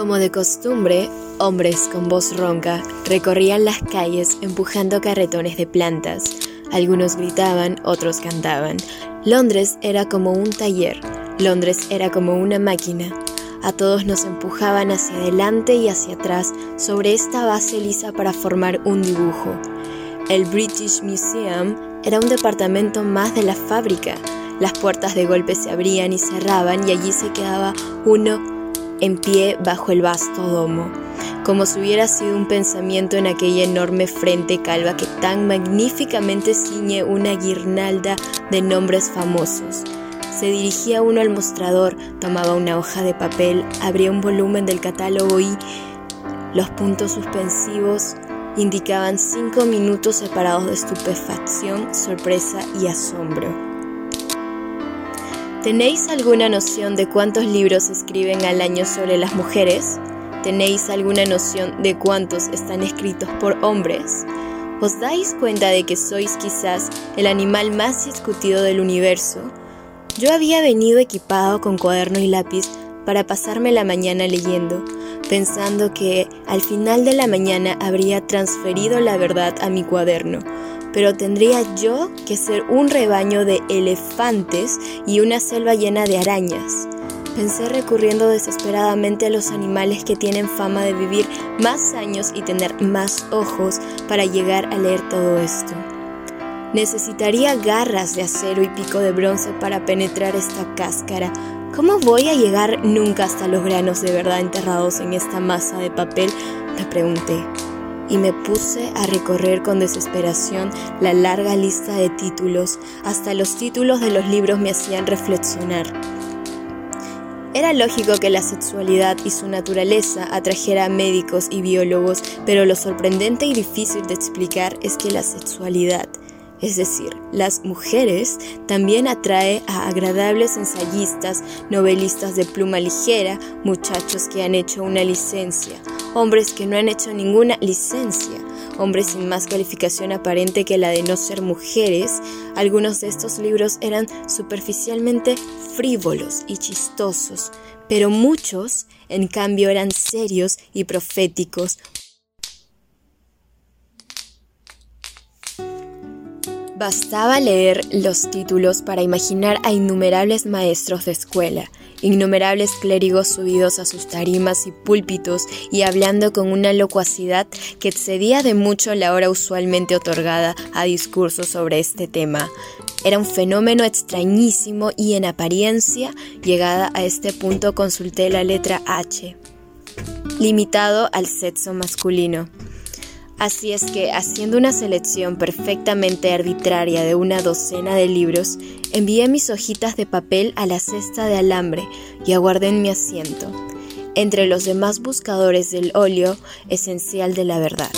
Como de costumbre, hombres con voz ronca recorrían las calles empujando carretones de plantas. Algunos gritaban, otros cantaban. Londres era como un taller, Londres era como una máquina. A todos nos empujaban hacia adelante y hacia atrás sobre esta base lisa para formar un dibujo. El British Museum era un departamento más de la fábrica. Las puertas de golpe se abrían y cerraban y allí se quedaba uno en pie bajo el vasto domo, como si hubiera sido un pensamiento en aquella enorme frente calva que tan magníficamente ciñe una guirnalda de nombres famosos. Se dirigía uno al mostrador, tomaba una hoja de papel, abría un volumen del catálogo y los puntos suspensivos indicaban cinco minutos separados de estupefacción, sorpresa y asombro. ¿Tenéis alguna noción de cuántos libros se escriben al año sobre las mujeres? ¿Tenéis alguna noción de cuántos están escritos por hombres? ¿Os dais cuenta de que sois quizás el animal más discutido del universo? Yo había venido equipado con cuaderno y lápiz para pasarme la mañana leyendo, pensando que al final de la mañana habría transferido la verdad a mi cuaderno, pero tendría yo que ser un rebaño de elefantes y una selva llena de arañas. Pensé recurriendo desesperadamente a los animales que tienen fama de vivir más años y tener más ojos para llegar a leer todo esto. Necesitaría garras de acero y pico de bronce para penetrar esta cáscara. ¿Cómo voy a llegar nunca hasta los granos de verdad enterrados en esta masa de papel? Me pregunté y me puse a recorrer con desesperación la larga lista de títulos, hasta los títulos de los libros me hacían reflexionar. Era lógico que la sexualidad y su naturaleza atrajera a médicos y biólogos, pero lo sorprendente y difícil de explicar es que la sexualidad, es decir, las mujeres, también atrae a agradables ensayistas, novelistas de pluma ligera, muchachos que han hecho una licencia, hombres que no han hecho ninguna licencia, hombres sin más calificación aparente que la de no ser mujeres, algunos de estos libros eran superficialmente frívolos y chistosos, pero muchos, en cambio, eran serios y proféticos, Bastaba leer los títulos para imaginar a innumerables maestros de escuela, innumerables clérigos subidos a sus tarimas y púlpitos y hablando con una locuacidad que excedía de mucho la hora usualmente otorgada a discursos sobre este tema. Era un fenómeno extrañísimo y en apariencia, llegada a este punto consulté la letra H, limitado al sexo masculino. Así es que, haciendo una selección perfectamente arbitraria de una docena de libros, envié mis hojitas de papel a la cesta de alambre y aguardé en mi asiento, entre los demás buscadores del óleo esencial de la verdad.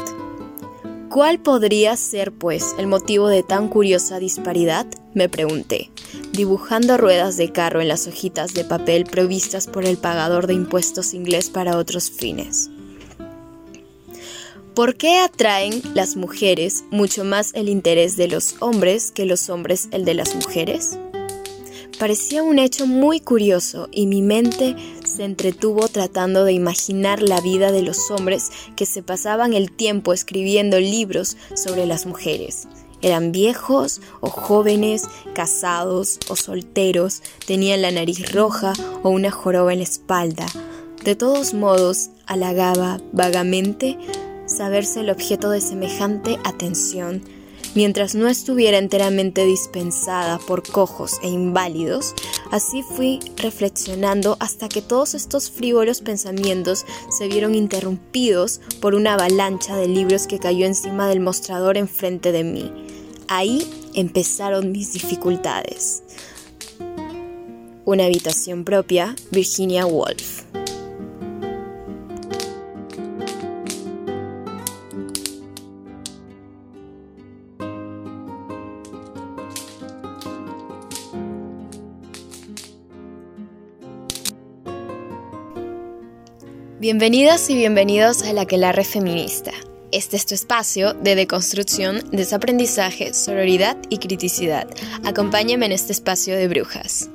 ¿Cuál podría ser, pues, el motivo de tan curiosa disparidad? me pregunté, dibujando ruedas de carro en las hojitas de papel provistas por el pagador de impuestos inglés para otros fines. ¿Por qué atraen las mujeres mucho más el interés de los hombres que los hombres el de las mujeres? Parecía un hecho muy curioso y mi mente se entretuvo tratando de imaginar la vida de los hombres que se pasaban el tiempo escribiendo libros sobre las mujeres. Eran viejos o jóvenes, casados o solteros, tenían la nariz roja o una joroba en la espalda. De todos modos, halagaba vagamente saberse el objeto de semejante atención, mientras no estuviera enteramente dispensada por cojos e inválidos, así fui reflexionando hasta que todos estos frívolos pensamientos se vieron interrumpidos por una avalancha de libros que cayó encima del mostrador enfrente de mí. Ahí empezaron mis dificultades. Una habitación propia, Virginia Woolf. Bienvenidas y bienvenidos a la Aquelarre Feminista. Este es tu espacio de deconstrucción, desaprendizaje, sororidad y criticidad. Acompáñame en este espacio de brujas.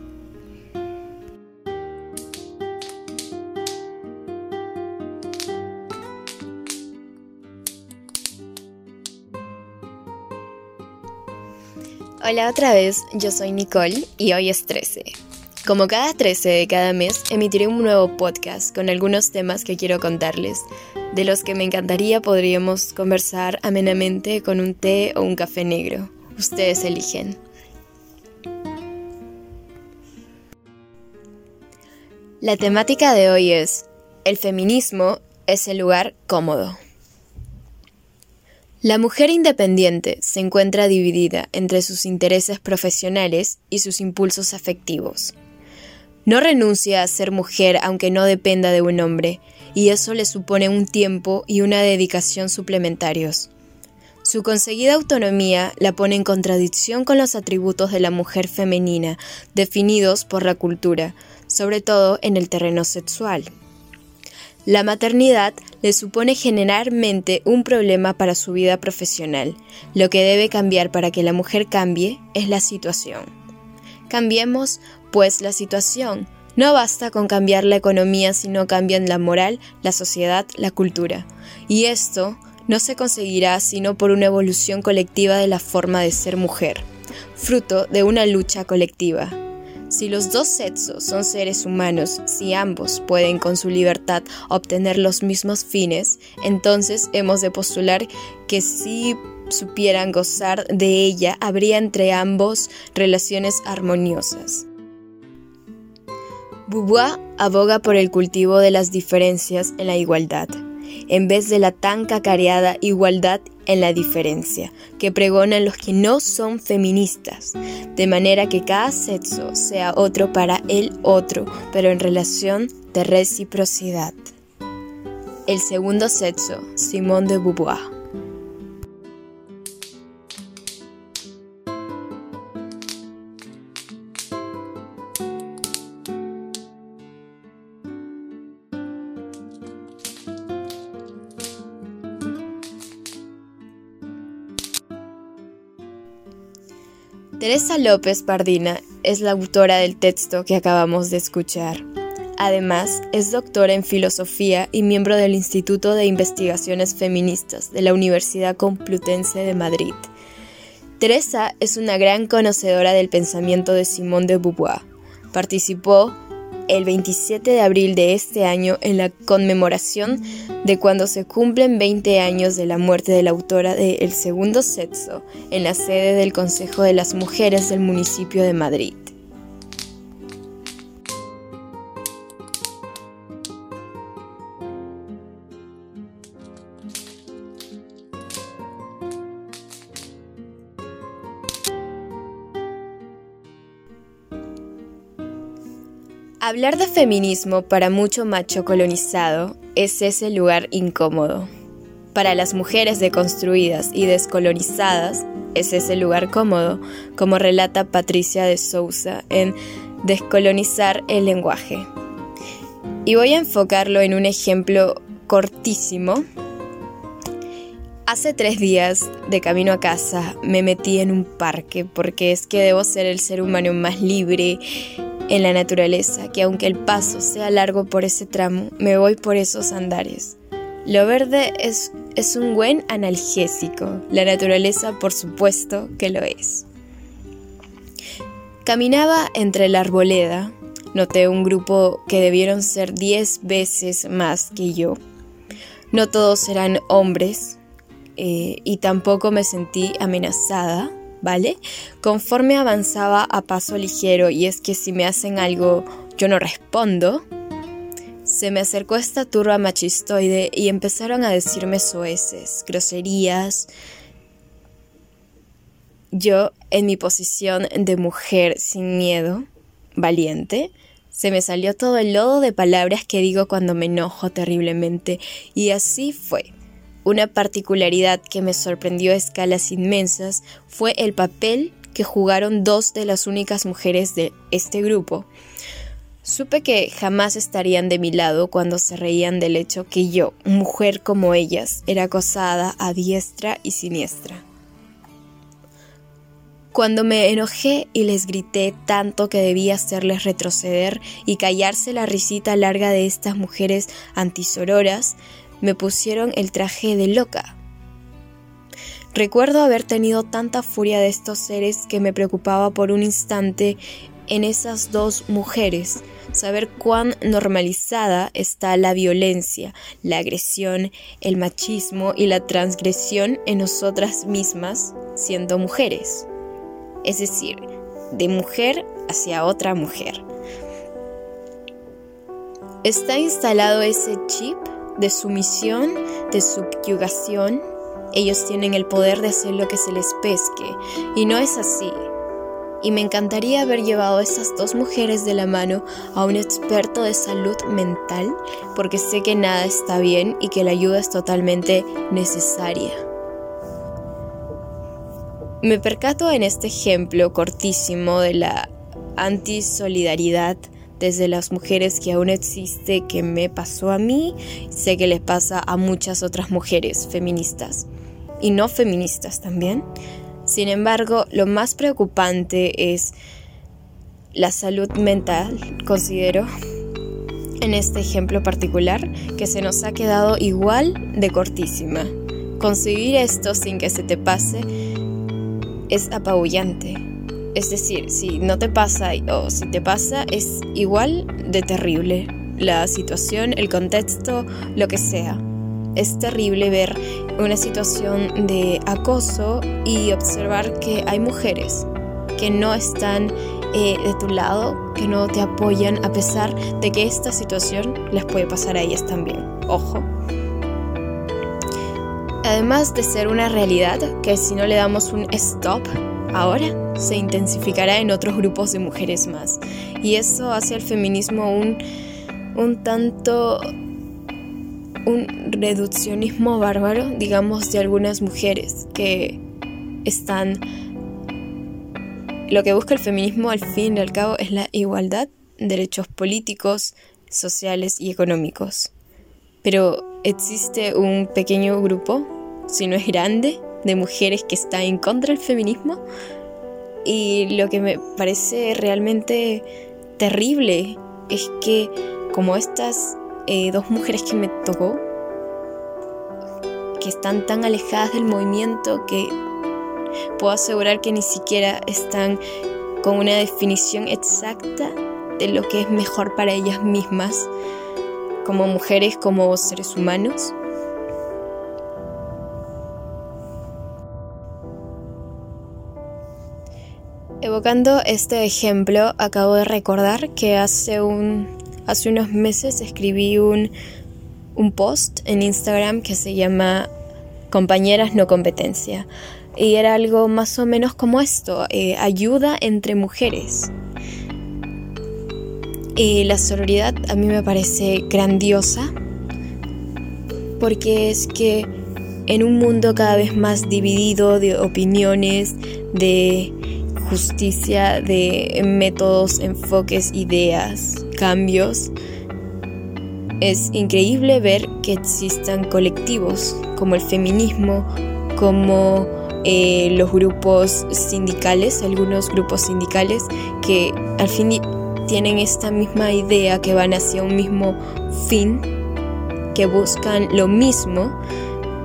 Hola otra vez, yo soy Nicole y hoy es 13, como cada 13 de cada mes, emitiré un nuevo podcast con algunos temas que quiero contarles, de los que me encantaría podríamos conversar amenamente con un té o un café negro. Ustedes eligen. La temática de hoy es, el feminismo es el lugar cómodo. La mujer independiente se encuentra dividida entre sus intereses profesionales y sus impulsos afectivos. No renuncia a ser mujer aunque no dependa de un hombre, y eso le supone un tiempo y una dedicación suplementarios. Su conseguida autonomía la pone en contradicción con los atributos de la mujer femenina, definidos por la cultura, sobre todo en el terreno sexual. La maternidad le supone generalmente un problema para su vida profesional. Lo que debe cambiar para que la mujer cambie es la situación. Cambiemos, pues, la situación. No basta con cambiar la economía si no cambian la moral, la sociedad, la cultura. Y esto no se conseguirá sino por una evolución colectiva de la forma de ser mujer, fruto de una lucha colectiva. Si los dos sexos son seres humanos, si ambos pueden con su libertad obtener los mismos fines, entonces hemos de postular que si supieran gozar de ella, habría entre ambos relaciones armoniosas. Beauvoir aboga por el cultivo de las diferencias en la igualdad en vez de la tan cacareada igualdad en la diferencia, que pregonan los que no son feministas, de manera que cada sexo sea otro para el otro, pero en relación de reciprocidad. El segundo sexo, Simone de Beauvoir. Teresa López Pardina es la autora del texto que acabamos de escuchar. Además, es doctora en filosofía y miembro del Instituto de Investigaciones Feministas de la Universidad Complutense de Madrid. Teresa es una gran conocedora del pensamiento de Simone de Beauvoir. Participó el 27 de abril de este año en la conmemoración de cuando se cumplen 20 años de la muerte de la autora de El Segundo Sexo en la sede del Consejo de las Mujeres del municipio de Madrid. Hablar de feminismo para mucho macho colonizado es ese lugar incómodo. Para las mujeres deconstruidas y descolonizadas es ese lugar cómodo, como relata Patricia de Sousa en Descolonizar el lenguaje. Y voy a enfocarlo en un ejemplo cortísimo. Hace tres días, de camino a casa, me metí en un parque porque es que debo ser el ser humano más libre en la naturaleza, que aunque el paso sea largo por ese tramo, me voy por esos andares. Lo verde es, es un buen analgésico, la naturaleza por supuesto que lo es. Caminaba entre la arboleda, noté un grupo que debieron ser diez veces más que yo. No todos eran hombres eh, y tampoco me sentí amenazada ¿vale? Conforme avanzaba a paso ligero, y es que si me hacen algo yo no respondo, se me acercó esta turba machistoide y empezaron a decirme soeces, groserías. Yo, en mi posición de mujer sin miedo, valiente, se me salió todo el lodo de palabras que digo cuando me enojo terriblemente, y así fue. Una particularidad que me sorprendió a escalas inmensas fue el papel que jugaron dos de las únicas mujeres de este grupo. Supe que jamás estarían de mi lado cuando se reían del hecho que yo, mujer como ellas, era acosada a diestra y siniestra. Cuando me enojé y les grité tanto que debía hacerles retroceder y callarse la risita larga de estas mujeres antisororas, me pusieron el traje de loca. Recuerdo haber tenido tanta furia de estos seres que me preocupaba por un instante en esas dos mujeres, saber cuán normalizada está la violencia, la agresión, el machismo y la transgresión en nosotras mismas siendo mujeres. Es decir, de mujer hacia otra mujer. Está instalado ese chip de sumisión, de subyugación. Ellos tienen el poder de hacer lo que se les pesque. Y no es así. Y me encantaría haber llevado a esas dos mujeres de la mano a un experto de salud mental, porque sé que nada está bien y que la ayuda es totalmente necesaria. Me percato en este ejemplo cortísimo de la antisolidaridad desde las mujeres que aún existe que me pasó a mí, sé que les pasa a muchas otras mujeres feministas y no feministas también. Sin embargo, lo más preocupante es la salud mental, considero, en este ejemplo particular, que se nos ha quedado igual de cortísima. Conseguir esto sin que se te pase es apabullante. Es decir, si no te pasa o si te pasa es igual de terrible. La situación, el contexto, lo que sea. Es terrible ver una situación de acoso y observar que hay mujeres que no están eh, de tu lado, que no te apoyan a pesar de que esta situación les puede pasar a ellas también. Ojo. Además de ser una realidad que si no le damos un stop ahora, se intensificará en otros grupos de mujeres más. Y eso hace al feminismo un, un tanto un reduccionismo bárbaro, digamos, de algunas mujeres que están... Lo que busca el feminismo al fin y al cabo es la igualdad, derechos políticos, sociales y económicos. Pero existe un pequeño grupo si no es grande, de mujeres que está en contra del feminismo. Y lo que me parece realmente terrible es que como estas eh, dos mujeres que me tocó, que están tan alejadas del movimiento que puedo asegurar que ni siquiera están con una definición exacta de lo que es mejor para ellas mismas, como mujeres, como seres humanos. Evocando este ejemplo, acabo de recordar que hace, un, hace unos meses escribí un, un post en Instagram que se llama Compañeras no competencia. Y era algo más o menos como esto, eh, ayuda entre mujeres. Y la sororidad a mí me parece grandiosa porque es que en un mundo cada vez más dividido de opiniones, de justicia de métodos, enfoques, ideas, cambios. Es increíble ver que existan colectivos como el feminismo, como eh, los grupos sindicales, algunos grupos sindicales que al fin tienen esta misma idea, que van hacia un mismo fin, que buscan lo mismo.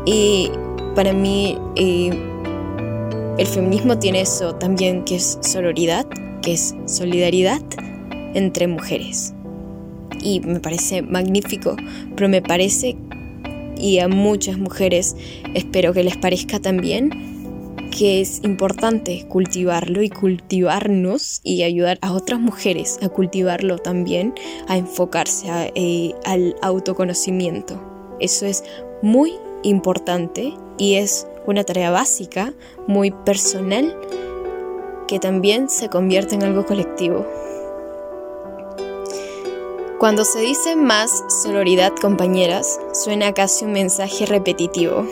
Y para mí eh, el feminismo tiene eso también, que es sororidad, que es solidaridad entre mujeres. Y me parece magnífico, pero me parece, y a muchas mujeres espero que les parezca también, que es importante cultivarlo y cultivarnos y ayudar a otras mujeres a cultivarlo también, a enfocarse eh, al autoconocimiento. Eso es muy importante y es una tarea básica, muy personal, que también se convierte en algo colectivo. Cuando se dice más sororidad compañeras, suena casi un mensaje repetitivo.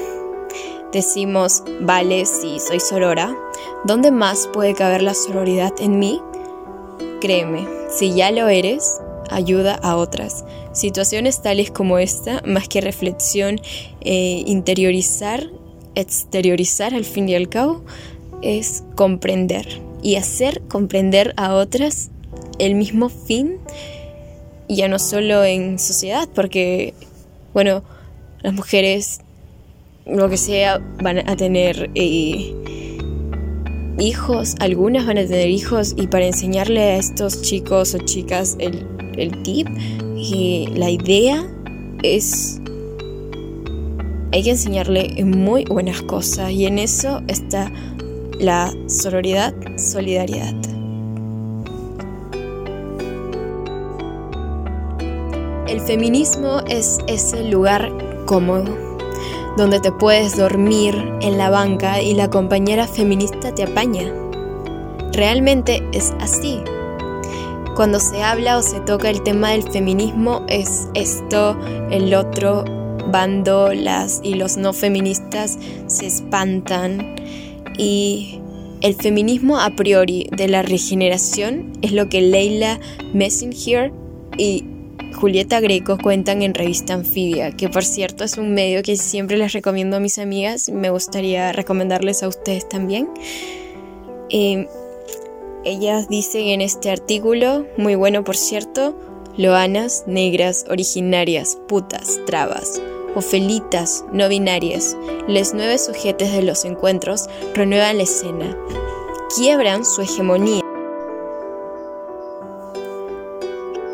Decimos, vale, sí, soy sorora. ¿Dónde más puede caber la sororidad en mí? Créeme, si ya lo eres, ayuda a otras. Situaciones tales como esta, más que reflexión, eh, interiorizar exteriorizar al fin y al cabo es comprender y hacer comprender a otras el mismo fin, ya no solo en sociedad, porque, bueno, las mujeres lo que sea, van a tener eh, hijos, algunas van a tener hijos y para enseñarle a estos chicos o chicas el, el tip, y la idea es hay que enseñarle muy buenas cosas y en eso está la sororidad, solidaridad. El feminismo es ese lugar cómodo, donde te puedes dormir en la banca y la compañera feminista te apaña. Realmente es así. Cuando se habla o se toca el tema del feminismo es esto, el otro, bando, las y los no feministas se espantan y el feminismo a priori de la regeneración es lo que Leila Messenger y Julieta Greco cuentan en Revista Anfibia, que por cierto es un medio que siempre les recomiendo a mis amigas, me gustaría recomendarles a ustedes también. Eh, ellas dicen en este artículo, muy bueno por cierto, loanas, negras, originarias, putas, trabas, ofelitas, no binarias, les nueve sujetes de los encuentros renuevan la escena, quiebran su hegemonía.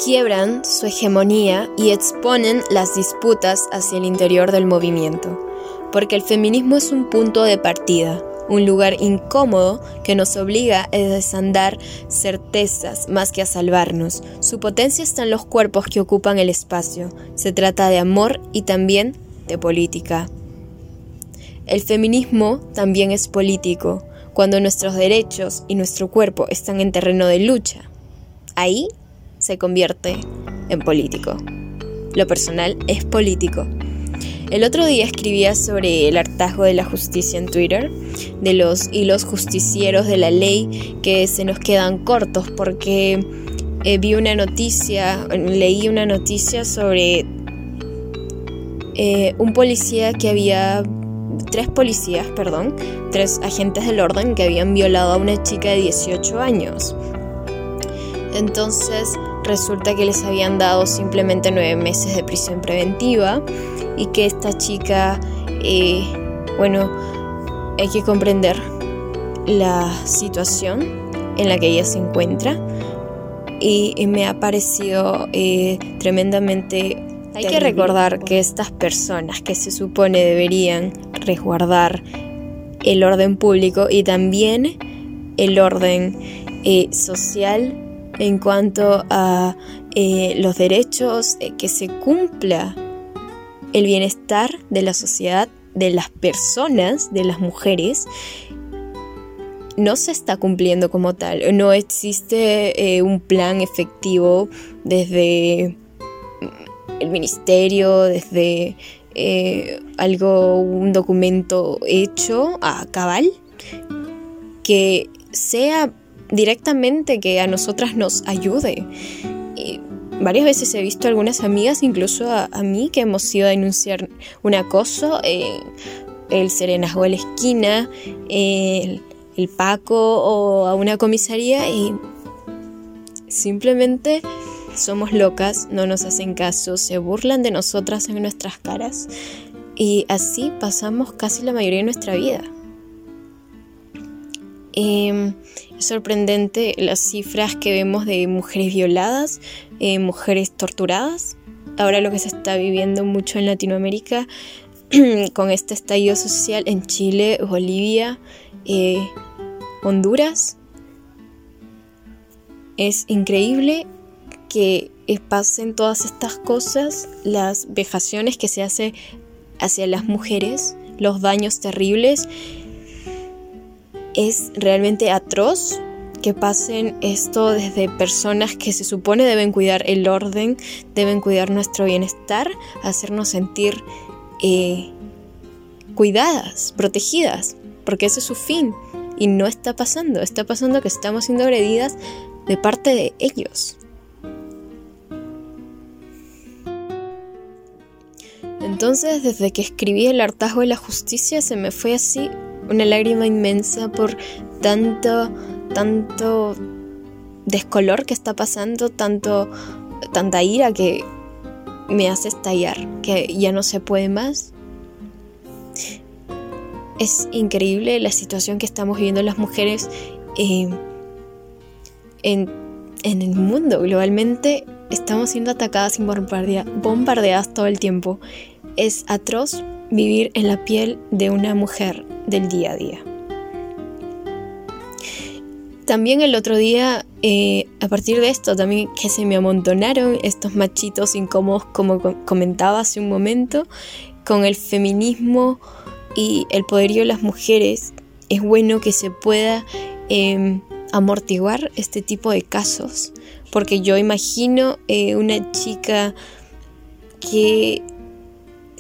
Quiebran su hegemonía y exponen las disputas hacia el interior del movimiento, porque el feminismo es un punto de partida, un lugar incómodo que nos obliga a desandar certezas más que a salvarnos. Su potencia está en los cuerpos que ocupan el espacio. Se trata de amor y también de política. El feminismo también es político, cuando nuestros derechos y nuestro cuerpo están en terreno de lucha. Ahí se convierte en político. Lo personal es político. El otro día escribía sobre el hartazgo de la justicia en Twitter, de los hilos justicieros de la ley que se nos quedan cortos porque eh, vi una noticia, leí una noticia sobre eh, un policía que había, tres policías, perdón, tres agentes del orden que habían violado a una chica de 18 años. Entonces resulta que les habían dado simplemente nueve meses de prisión preventiva y que esta chica, eh, bueno, hay que comprender la situación en la que ella se encuentra y, me ha parecido eh, tremendamente... Hay que recordar que estas personas que se supone deberían resguardar el orden público y también el orden eh, social en cuanto a los derechos, que se cumpla el bienestar de la sociedad, de las personas, de las mujeres, no se está cumpliendo como tal. No existe eh, un plan efectivo desde el ministerio, desde eh, algo, un documento hecho a cabal, que sea directamente que a nosotras nos ayude varias veces he visto algunas amigas, incluso a, mí, que hemos ido a denunciar un acoso, el serenazgo de la esquina, el, el Paco o a una comisaría y simplemente somos locas, no nos hacen caso, se burlan de nosotras en nuestras caras y así pasamos casi la mayoría de nuestra vida. Em, es sorprendente las cifras que vemos de mujeres violadas, eh, mujeres torturadas. Ahora lo que se está viviendo mucho en Latinoamérica con este estallido social en Chile, Bolivia, eh, Honduras. Es increíble que pasen todas estas cosas, las vejaciones que se hace hacia las mujeres, los daños terribles es realmente atroz que pasen esto desde personas que se supone deben cuidar el orden, deben cuidar nuestro bienestar, hacernos sentir eh, cuidadas, protegidas, porque ese es su fin. Y no está pasando, está pasando que estamos siendo agredidas de parte de ellos. Entonces, desde que escribí El hartazgo de la justicia, se me fue así una lágrima inmensa por tanto, tanto descolor que está pasando, tanto, tanta ira que me hace estallar, que ya no se puede más. es increíble la situación que estamos viviendo las mujeres eh, en, en, el mundo. Globalmente estamos siendo atacadas y bombardeadas todo el tiempo. Es atroz vivir en la piel de una mujer del día a día. También el otro día, eh, a partir de esto, también que se me amontonaron estos machitos incómodos, como comentaba hace un momento, con el feminismo y el poderío de las mujeres, es bueno que se pueda em, amortiguar este tipo de casos, porque yo imagino eh, una chica que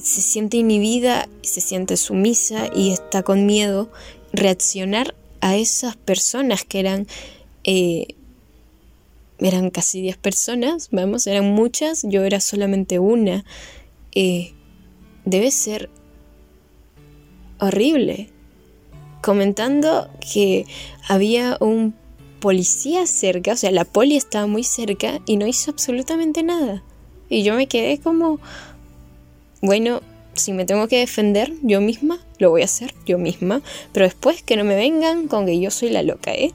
se siente inhibida, se siente sumisa y está con miedo, reaccionar a esas personas que eran, eh, eran casi 10 personas, vamos, eran muchas, yo era solamente una, eh, debe ser horrible. Comentando que había un policía cerca, o sea, la poli estaba muy cerca y no hizo absolutamente nada. Y yo me quedé como, bueno, si me tengo que defender yo misma, lo voy a hacer yo misma, pero después que no me vengan con que yo soy la loca, ¿eh?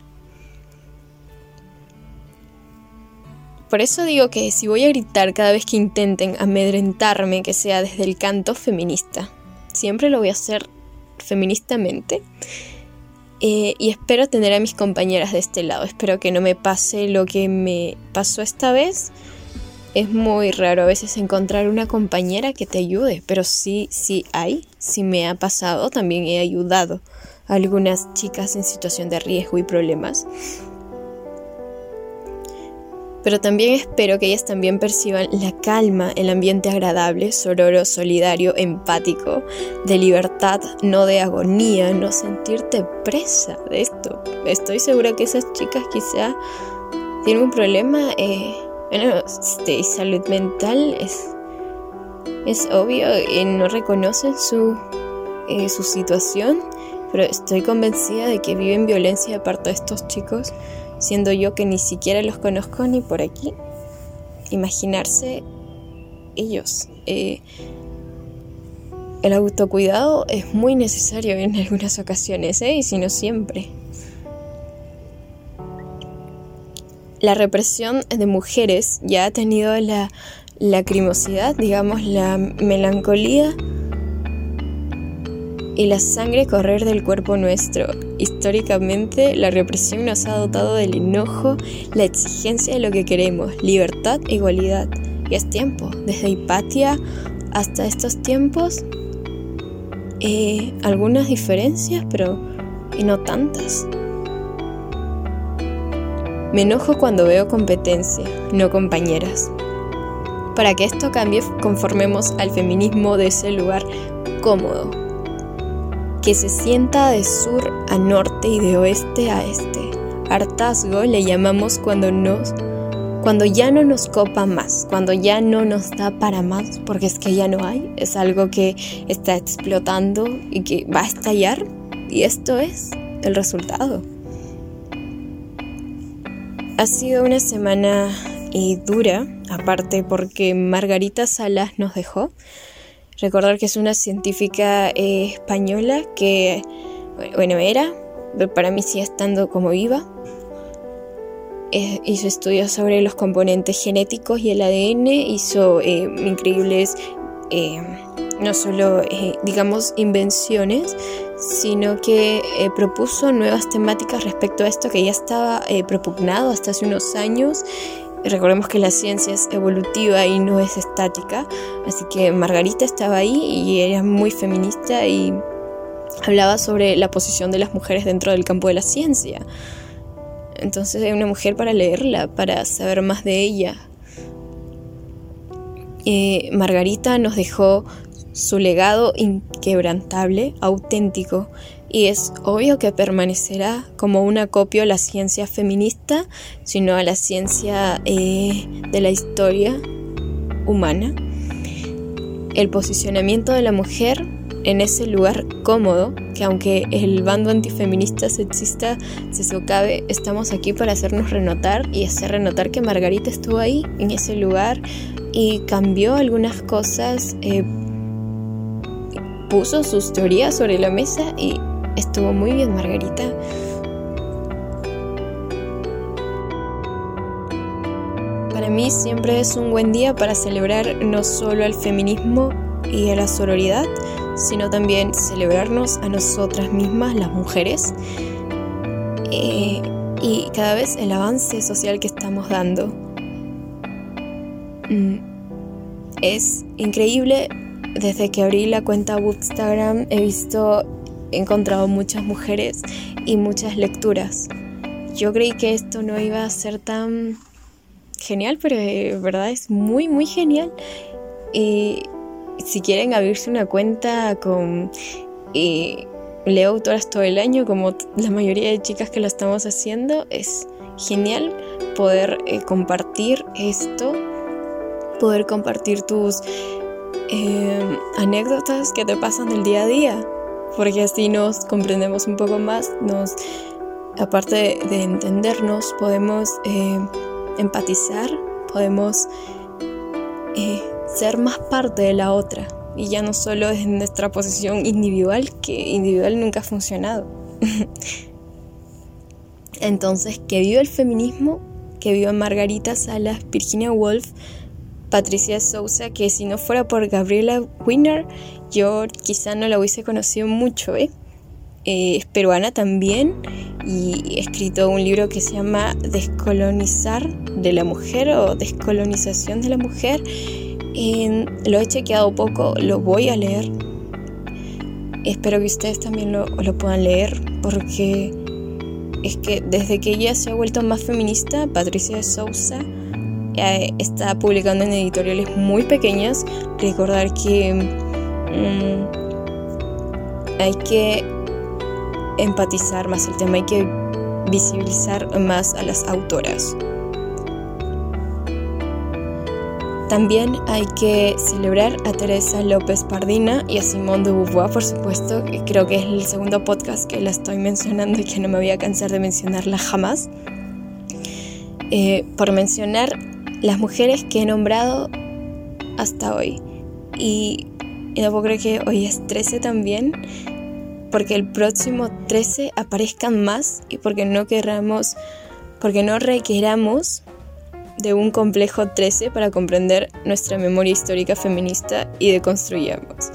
Por eso digo que si voy a gritar cada vez que intenten amedrentarme, que sea desde el canto feminista, siempre lo voy a hacer feministamente. Eh, y espero tener a mis compañeras de este lado. Espero que no me pase lo que me pasó esta vez es muy raro a veces encontrar una compañera que te ayude, pero sí, sí hay, sí me ha pasado, también he ayudado a algunas chicas en situación de riesgo y problemas. Pero también espero que ellas también perciban la calma, el ambiente agradable, sororo, solidario, empático, de libertad, no de agonía, no sentirte presa de esto. Estoy segura que esas chicas quizá tienen un problema eh, bueno, este, salud mental es, es obvio y no reconocen su, eh, su situación, pero estoy convencida de que viven violencia de parte de estos chicos, siendo yo que ni siquiera los conozco ni por aquí. Imaginarse ellos. Eh, el autocuidado es muy necesario en algunas ocasiones, ¿eh? y si no siempre. La represión de mujeres ya ha tenido la lacrimosidad, digamos, la melancolía y la sangre correr del cuerpo nuestro. Históricamente, la represión nos ha dotado del enojo, la exigencia de lo que queremos, libertad igualdad. Y es tiempo, desde Hipatia hasta estos tiempos, eh, algunas diferencias, pero y no tantas. Me enojo cuando veo competencia, no compañeras. Para que esto cambie, conformemos al feminismo de ese lugar cómodo, que se sienta de sur a norte y de oeste a este. Hartazgo le llamamos cuando nos cuando ya no nos copa más, cuando ya no nos da para más, porque es que ya no hay, es algo que está explotando y que va a estallar y esto es el resultado. Ha sido una semana y dura, aparte porque Margarita Salas nos dejó. Recordar que es una científica eh, española que, bueno, era, pero para mí sigue estando como viva. Eh, hizo estudios sobre los componentes genéticos y el ADN, hizo eh, increíbles, no solo, digamos, invenciones, sino que eh, propuso nuevas temáticas respecto a esto que ya estaba eh, propugnado hasta hace unos años. Recordemos que la ciencia es evolutiva y no es estática, así que Margarita estaba ahí y era muy feminista y hablaba sobre la posición de las mujeres dentro del campo de la ciencia. Entonces es una mujer para leerla, para saber más de ella. Eh, Margarita nos dejó su legado inquebrantable, auténtico, y es obvio que permanecerá como un acopio a la ciencia feminista, sino a la ciencia eh, de la historia humana. El posicionamiento de la mujer en ese lugar cómodo, que aunque el bando antifeminista sexista se socave, estamos aquí para hacernos renotar y hacer renotar que Margarita estuvo ahí, en ese lugar, y cambió algunas cosas. Eh, puso sus teorías sobre la mesa y estuvo muy bien Margarita. Para mí siempre es un buen día para celebrar no solo el feminismo y a la sororidad, sino también celebrarnos a nosotras mismas, las mujeres, eh, y cada vez el avance social que estamos dando. Mm, es increíble, desde que abrí la cuenta Bookstagram he visto, he encontrado muchas mujeres y muchas lecturas. Yo creí que esto no iba a ser tan genial, pero de verdad es muy, muy genial. Y si quieren abrirse una cuenta con... Eh, leo autoras todo el año, como la mayoría de chicas que lo estamos haciendo, es genial poder eh, compartir esto, poder compartir tus eh, anécdotas que te pasan del día a día, porque así nos comprendemos un poco más, nos, aparte de, entendernos, podemos empatizar, podemos ser más parte de la otra y ya no solo es nuestra posición individual, que individual nunca ha funcionado. Entonces, que viva el feminismo, que viva Margarita Salas, Virginia Woolf, Patricia Sousa, que si no fuera por Gabriela Winner, yo quizá no la hubiese conocido mucho, ¿eh? Eh, es peruana también y he escrito un libro que se llama Descolonizar de la mujer o Descolonización de la mujer lo he chequeado poco, lo voy a leer. Espero que ustedes también lo, puedan leer porque es que desde que ella se ha vuelto más feminista, Patricia de Sousa está publicando en editoriales muy pequeñas. Recordar que mm, hay que empatizar más el tema, hay que visibilizar más a las autoras. También hay que celebrar a Teresa López Pardina y a Simone de Beauvoir, por supuesto. Creo que es el segundo podcast que la estoy mencionando y que no me voy a cansar de mencionarla jamás. Eh, por mencionar las mujeres que he nombrado hasta hoy. Y, no puedo creer que hoy es 13 también, porque el próximo 13 aparezcan más y porque no querramos, porque no requeramos de un complejo 13 para comprender nuestra memoria histórica feminista y deconstruyamos.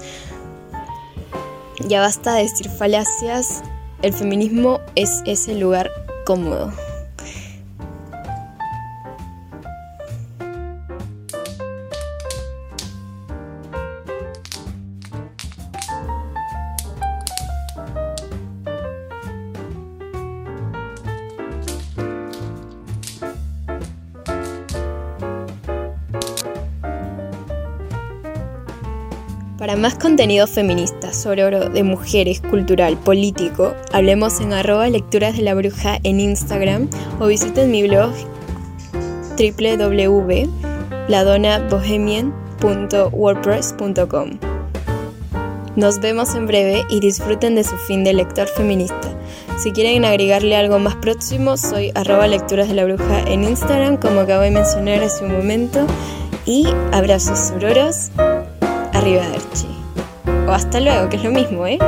Ya basta de decir falacias, el feminismo es ese lugar cómodo. Para más contenido feminista sobre oro de mujeres, cultural, político, hablemos en arroba lecturas de la bruja en Instagram o visiten mi blog www.ladonabohemian.wordpress.com. Nos vemos en breve y disfruten de su fin de lector feminista. Si quieren agregarle algo más próximo, soy arroba lecturas de la bruja en Instagram, como acabo de mencionar hace un momento. Y abrazos sororos. Arrivederci. O hasta luego, que es lo mismo, ¿eh?